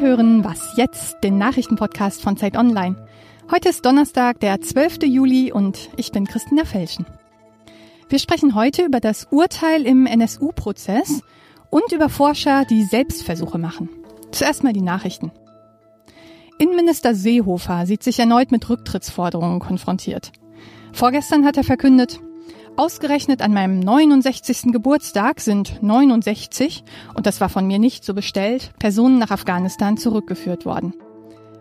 Hören Was jetzt, den Nachrichtenpodcast von Zeit Online. Heute ist Donnerstag, der 12. Juli und ich bin Christina Felschen. Wir sprechen heute über das Urteil im NSU-Prozess und über Forscher, die Selbstversuche machen. Zuerst mal die Nachrichten. Innenminister Seehofer sieht sich erneut mit Rücktrittsforderungen konfrontiert. Vorgestern hat er verkündet, Ausgerechnet an meinem 69. Geburtstag sind 69, und das war von mir nicht so bestellt, Personen nach Afghanistan zurückgeführt worden.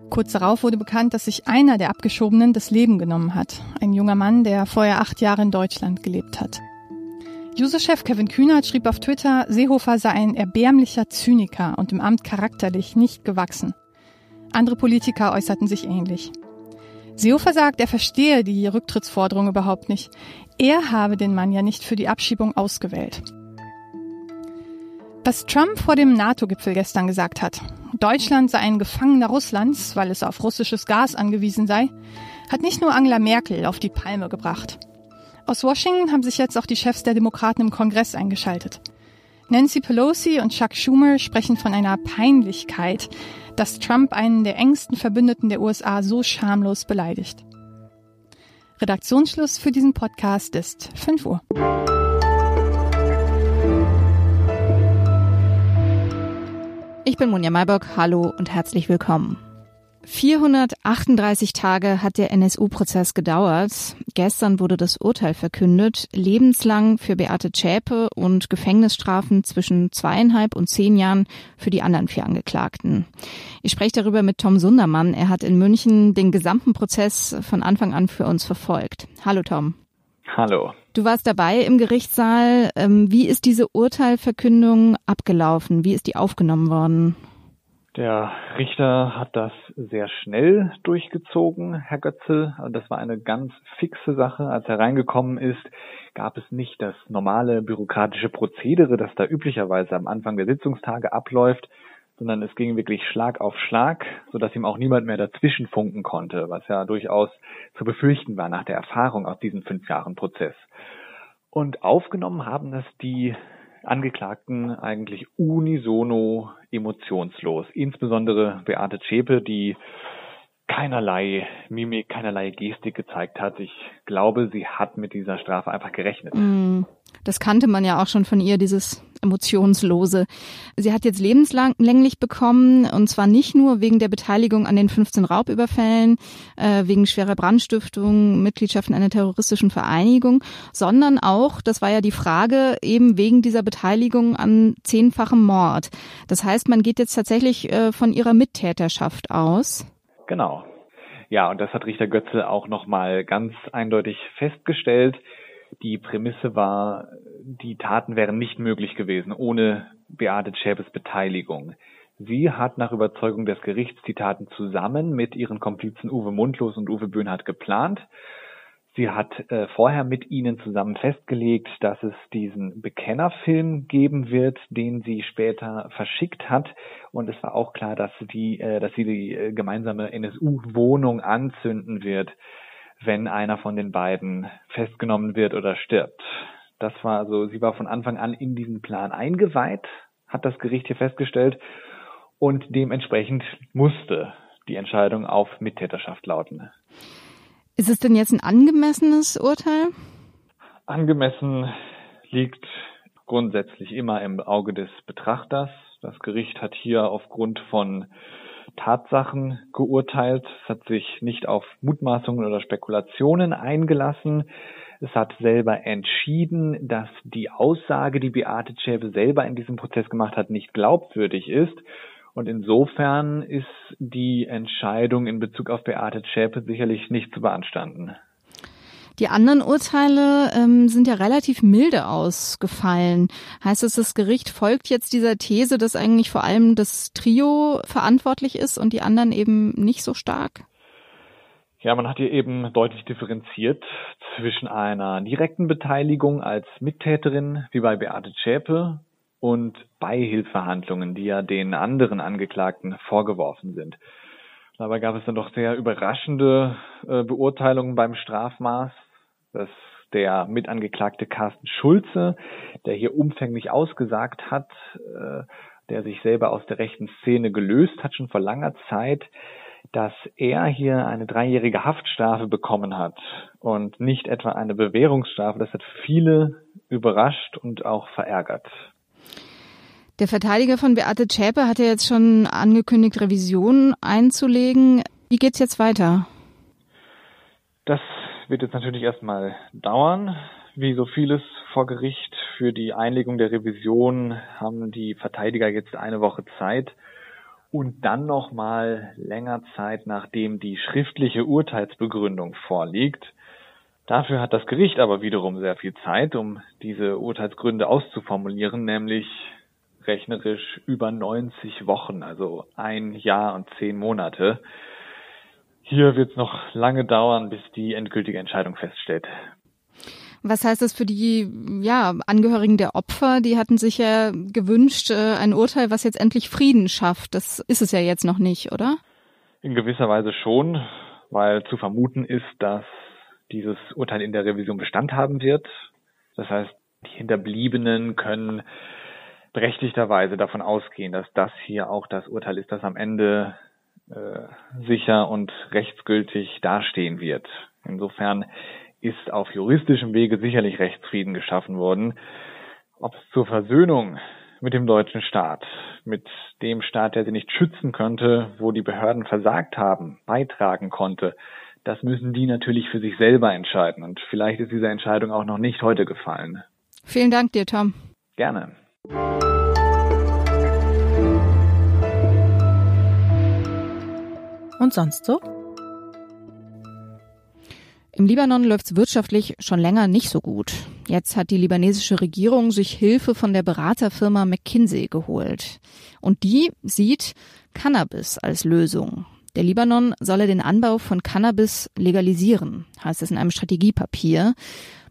Kurz darauf wurde bekannt, dass sich einer der Abgeschobenen das Leben genommen hat. Ein junger Mann, der vorher acht Jahre in Deutschland gelebt hat. User-Chef Kevin Kühnert schrieb auf Twitter, Seehofer sei ein erbärmlicher Zyniker und im Amt charakterlich nicht gewachsen. Andere Politiker äußerten sich ähnlich. Seehofer sagt, er verstehe die Rücktrittsforderung überhaupt nicht. Er habe den Mann ja nicht für die Abschiebung ausgewählt. Was Trump vor dem NATO-Gipfel gestern gesagt hat, Deutschland sei ein Gefangener Russlands, weil es auf russisches Gas angewiesen sei, hat nicht nur Angela Merkel auf die Palme gebracht. Aus Washington haben sich jetzt auch die Chefs der Demokraten im Kongress eingeschaltet. Nancy Pelosi und Chuck Schumer sprechen von einer Peinlichkeit, dass Trump einen der engsten Verbündeten der USA so schamlos beleidigt. Redaktionsschluss für diesen Podcast ist 5 Uhr. Ich bin Monja Maybock, hallo und herzlich willkommen. 438 Tage hat der NSU-Prozess gedauert. Gestern wurde das Urteil verkündet. Lebenslang für Beate Zschäpe und Gefängnisstrafen zwischen zweieinhalb und zehn Jahren für die anderen vier Angeklagten. Ich spreche darüber mit Tom Sundermann. Er hat in München den gesamten Prozess von Anfang an für uns verfolgt. Hallo Tom. Hallo. Du warst dabei im Gerichtssaal. Ähm, wie ist diese Urteilverkündung abgelaufen? Wie ist die aufgenommen worden? Der Richter hat das sehr schnell durchgezogen, Herr Götze. Das war eine ganz fixe Sache. Als er reingekommen ist, gab es nicht das normale bürokratische Prozedere, das da üblicherweise am Anfang der Sitzungstage abläuft, sondern es ging wirklich Schlag auf Schlag, sodass ihm auch niemand mehr dazwischen funken konnte, was ja durchaus zu befürchten war nach der Erfahrung aus diesem fünf Jahren Prozess. Und aufgenommen haben das die Angeklagten eigentlich unisono emotionslos. Insbesondere Beate Zschäpe, die keinerlei Mimik, keinerlei Gestik gezeigt hat. Ich glaube, sie hat mit dieser Strafe einfach gerechnet. Mm, das kannte man ja auch schon von ihr, dieses emotionslose. Sie hat jetzt lebenslänglich bekommen und zwar nicht nur wegen der Beteiligung an den 15 Raubüberfällen, äh, wegen schwerer Brandstiftung, Mitgliedschaft in einer terroristischen Vereinigung, sondern auch, das war ja die Frage, eben wegen dieser Beteiligung an zehnfachem Mord. Das heißt, man geht jetzt tatsächlich äh, von ihrer Mittäterschaft aus. Genau. Ja, und das hat Richter Götze auch nochmal ganz eindeutig festgestellt. Die Prämisse war, die Taten wären nicht möglich gewesen ohne Beate Schäpes Beteiligung. Sie hat nach Überzeugung des Gerichts die Taten zusammen mit ihren Komplizen Uwe Mundlos und Uwe Böhnhardt geplant. Sie hat äh, vorher mit ihnen zusammen festgelegt, dass es diesen Bekennerfilm geben wird, den sie später verschickt hat. Und es war auch klar, dass, die, äh, dass sie die äh, gemeinsame NSU-Wohnung anzünden wird wenn einer von den beiden festgenommen wird oder stirbt. Das war so, sie war von Anfang an in diesen Plan eingeweiht, hat das Gericht hier festgestellt und dementsprechend musste die Entscheidung auf Mittäterschaft lauten. Ist es denn jetzt ein angemessenes Urteil? Angemessen liegt grundsätzlich immer im Auge des Betrachters. Das Gericht hat hier aufgrund von Tatsachen geurteilt. Es hat sich nicht auf Mutmaßungen oder Spekulationen eingelassen. Es hat selber entschieden, dass die Aussage, die Beate Zschäpe selber in diesem Prozess gemacht hat, nicht glaubwürdig ist. Und insofern ist die Entscheidung in Bezug auf Beate Zschäpe sicherlich nicht zu beanstanden. Die anderen Urteile ähm, sind ja relativ milde ausgefallen. Heißt es, das Gericht folgt jetzt dieser These, dass eigentlich vor allem das Trio verantwortlich ist und die anderen eben nicht so stark? Ja, man hat hier eben deutlich differenziert zwischen einer direkten Beteiligung als Mittäterin, wie bei Beate Zschäpe, und Beihilfehandlungen, die ja den anderen Angeklagten vorgeworfen sind. Dabei gab es dann doch sehr überraschende äh, Beurteilungen beim Strafmaß dass der Mitangeklagte Carsten Schulze, der hier umfänglich ausgesagt hat, äh, der sich selber aus der rechten Szene gelöst hat, schon vor langer Zeit, dass er hier eine dreijährige Haftstrafe bekommen hat und nicht etwa eine Bewährungsstrafe. Das hat viele überrascht und auch verärgert. Der Verteidiger von Beate Zschäpe hat ja jetzt schon angekündigt, Revision einzulegen. Wie geht's jetzt weiter? Das wird jetzt natürlich erstmal dauern. Wie so vieles vor Gericht für die Einlegung der Revision haben die Verteidiger jetzt eine Woche Zeit und dann noch mal länger Zeit, nachdem die schriftliche Urteilsbegründung vorliegt. Dafür hat das Gericht aber wiederum sehr viel Zeit, um diese Urteilsgründe auszuformulieren, nämlich rechnerisch über 90 Wochen, also ein Jahr und zehn Monate. Hier wird es noch lange dauern, bis die endgültige Entscheidung feststeht. Was heißt das für die ja, Angehörigen der Opfer? Die hatten sich ja gewünscht, äh, ein Urteil, was jetzt endlich Frieden schafft. Das ist es ja jetzt noch nicht, oder? In gewisser Weise schon, weil zu vermuten ist, dass dieses Urteil in der Revision Bestand haben wird. Das heißt, die Hinterbliebenen können berechtigterweise davon ausgehen, dass das hier auch das Urteil ist, das am Ende äh, sicher und rechtsgültig dastehen wird. Insofern ist auf juristischem Wege sicherlich Rechtsfrieden geschaffen worden. Ob es zur Versöhnung mit dem deutschen Staat, mit dem Staat, der sie nicht schützen könnte, wo die Behörden versagt haben, beitragen konnte, das müssen die natürlich für sich selber entscheiden. Und vielleicht ist diese Entscheidung auch noch nicht heute gefallen. Vielen Dank dir, Tom. Gerne. Und sonst so? Im Libanon läuft es wirtschaftlich schon länger nicht so gut. Jetzt hat die libanesische Regierung sich Hilfe von der Beraterfirma McKinsey geholt. Und die sieht Cannabis als Lösung. Der Libanon solle den Anbau von Cannabis legalisieren, heißt es in einem Strategiepapier.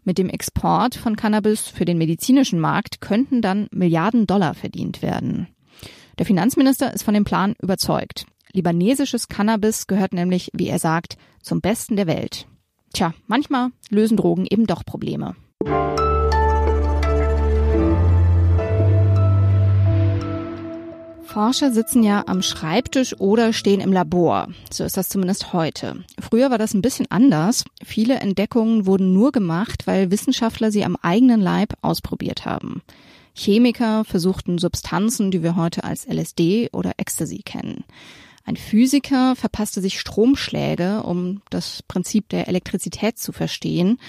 Mit dem Export von Cannabis für den medizinischen Markt könnten dann Milliarden Dollar verdient werden. Der Finanzminister ist von dem Plan überzeugt. Libanesisches Cannabis gehört nämlich, wie er sagt, zum Besten der Welt. Tja, manchmal lösen Drogen eben doch Probleme. Forscher sitzen ja am Schreibtisch oder stehen im Labor. So ist das zumindest heute. Früher war das ein bisschen anders. Viele Entdeckungen wurden nur gemacht, weil Wissenschaftler sie am eigenen Leib ausprobiert haben. Chemiker versuchten Substanzen, die wir heute als LSD oder Ecstasy kennen. Ein Physiker verpasste sich Stromschläge, um das Prinzip der Elektrizität zu verstehen.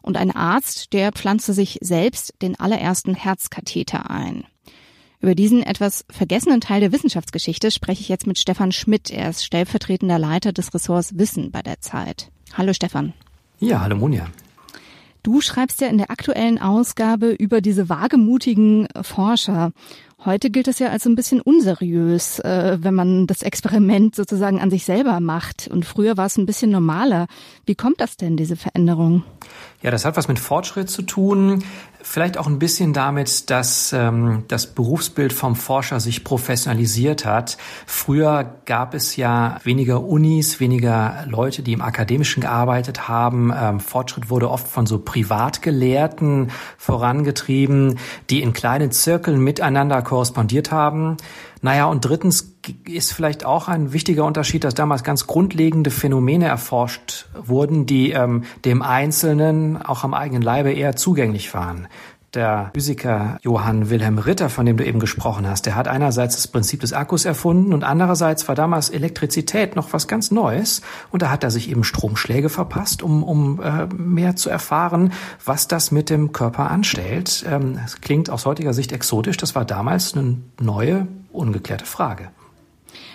Und ein Arzt, der pflanzte sich selbst den allerersten Herzkatheter ein. Über diesen etwas vergessenen Teil der Wissenschaftsgeschichte spreche ich jetzt mit Stefan Schmidt. Er ist stellvertretender Leiter des Ressorts Wissen bei der Zeit. Hallo Stefan. Ja, hallo Monja. Du schreibst ja in der aktuellen Ausgabe über diese wagemutigen Forscher. Heute gilt es ja als ein bisschen unseriös, äh, wenn man das Experiment sozusagen an sich selber macht. Und früher war es ein bisschen normaler. Wie kommt das denn, diese Veränderung? Ja, das hat was mit Fortschritt zu tun. Vielleicht auch ein bisschen damit, dass ähm, das Berufsbild vom Forscher sich professionalisiert hat. Früher gab es ja weniger Unis, weniger Leute, die im Akademischen gearbeitet haben. Ähm, Fortschritt wurde oft von so Privatgelehrten vorangetrieben, die in kleinen Zirkeln miteinander korrespondiert haben. Naja, und drittens ist vielleicht auch ein wichtiger Unterschied, dass damals ganz grundlegende Phänomene erforscht wurden, die ähm, dem Einzelnen auch am eigenen Leibe eher zugänglich waren. Der Physiker Johann Wilhelm Ritter, von dem du eben gesprochen hast, der hat einerseits das Prinzip des Akkus erfunden und andererseits war damals Elektrizität noch was ganz Neues und da hat er sich eben Stromschläge verpasst, um, um äh, mehr zu erfahren, was das mit dem Körper anstellt. Ähm, es klingt aus heutiger Sicht exotisch, das war damals eine neue, ungeklärte Frage.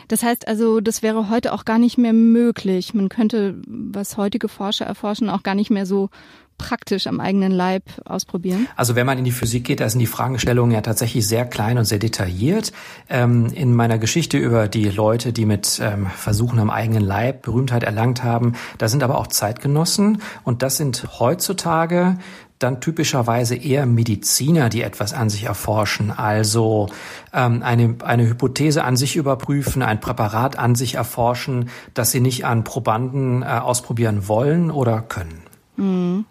Das heißt also, das wäre heute auch gar nicht mehr möglich. Man könnte, was heutige Forscher erforschen, auch gar nicht mehr so praktisch am eigenen Leib ausprobieren? Also wenn man in die Physik geht, da sind die Fragestellungen ja tatsächlich sehr klein und sehr detailliert. Ähm, in meiner Geschichte über die Leute, die mit ähm, Versuchen am eigenen Leib Berühmtheit erlangt haben, da sind aber auch Zeitgenossen und das sind heutzutage dann typischerweise eher Mediziner, die etwas an sich erforschen, also ähm, eine, eine Hypothese an sich überprüfen, ein Präparat an sich erforschen, das sie nicht an Probanden äh, ausprobieren wollen oder können. Mhm.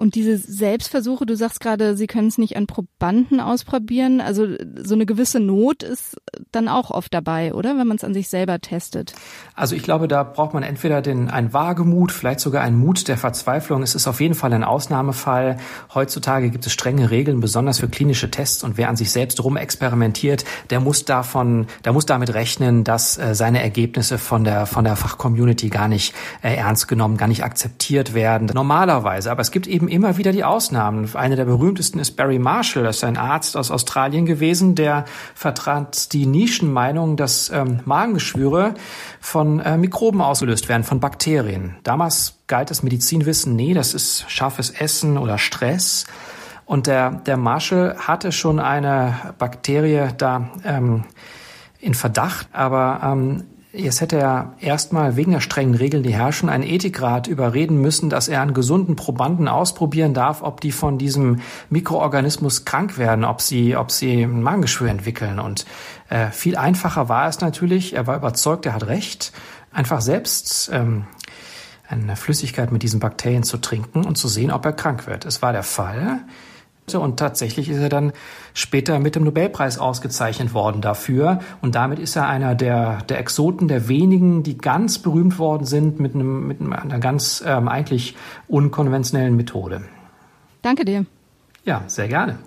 Und diese Selbstversuche, du sagst gerade, sie können es nicht an Probanden ausprobieren. Also so eine gewisse Not ist dann auch oft dabei, oder? Wenn man es an sich selber testet. Also ich glaube, da braucht man entweder den, einen Wagemut, vielleicht sogar einen Mut der Verzweiflung. Es ist auf jeden Fall ein Ausnahmefall. Heutzutage gibt es strenge Regeln, besonders für klinische Tests. Und wer an sich selbst rumexperimentiert, der muss davon, der muss damit rechnen, dass äh, seine Ergebnisse von der, von der Fachcommunity gar nicht äh, ernst genommen, gar nicht akzeptiert werden. Normalerweise. Aber es gibt eben immer wieder die Ausnahmen. Eine der berühmtesten ist Barry Marshall. Das ist ein Arzt aus Australien gewesen, der vertrat die Nischenmeinung, dass ähm, Magengeschwüre von äh, Mikroben ausgelöst werden, von Bakterien. Damals galt das Medizinwissen, nee, das ist scharfes Essen oder Stress. Und der, der Marshall hatte schon eine Bakterie da ähm, in Verdacht, aber ähm, Jetzt hätte er erstmal wegen der strengen Regeln, die herrschen, einen Ethikrat überreden müssen, dass er an gesunden Probanden ausprobieren darf, ob die von diesem Mikroorganismus krank werden, ob sie, ob sie ein Magengeschwür entwickeln. Und äh, viel einfacher war es natürlich, er war überzeugt, er hat recht, einfach selbst ähm, eine Flüssigkeit mit diesen Bakterien zu trinken und zu sehen, ob er krank wird. Es war der Fall. Und tatsächlich ist er dann später mit dem Nobelpreis ausgezeichnet worden dafür. Und damit ist er einer der, der Exoten, der wenigen, die ganz berühmt worden sind mit, einem, mit einer ganz ähm, eigentlich unkonventionellen Methode. Danke dir. Ja, sehr gerne.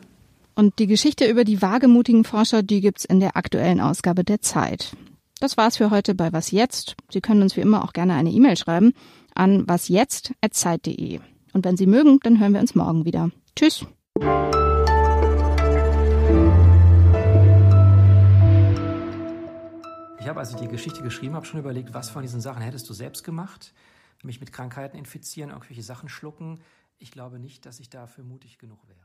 Und die Geschichte über die wagemutigen Forscher, die gibt's in der aktuellen Ausgabe der Zeit. Das war's für heute bei Was Jetzt. Sie können uns wie immer auch gerne eine E-Mail schreiben an wasjetzt.zeit.de. Und wenn Sie mögen, dann hören wir uns morgen wieder. Tschüss. Ich habe, als ich die Geschichte geschrieben habe, schon überlegt, was von diesen Sachen hättest du selbst gemacht? Mich mit Krankheiten infizieren, irgendwelche Sachen schlucken. Ich glaube nicht, dass ich dafür mutig genug wäre.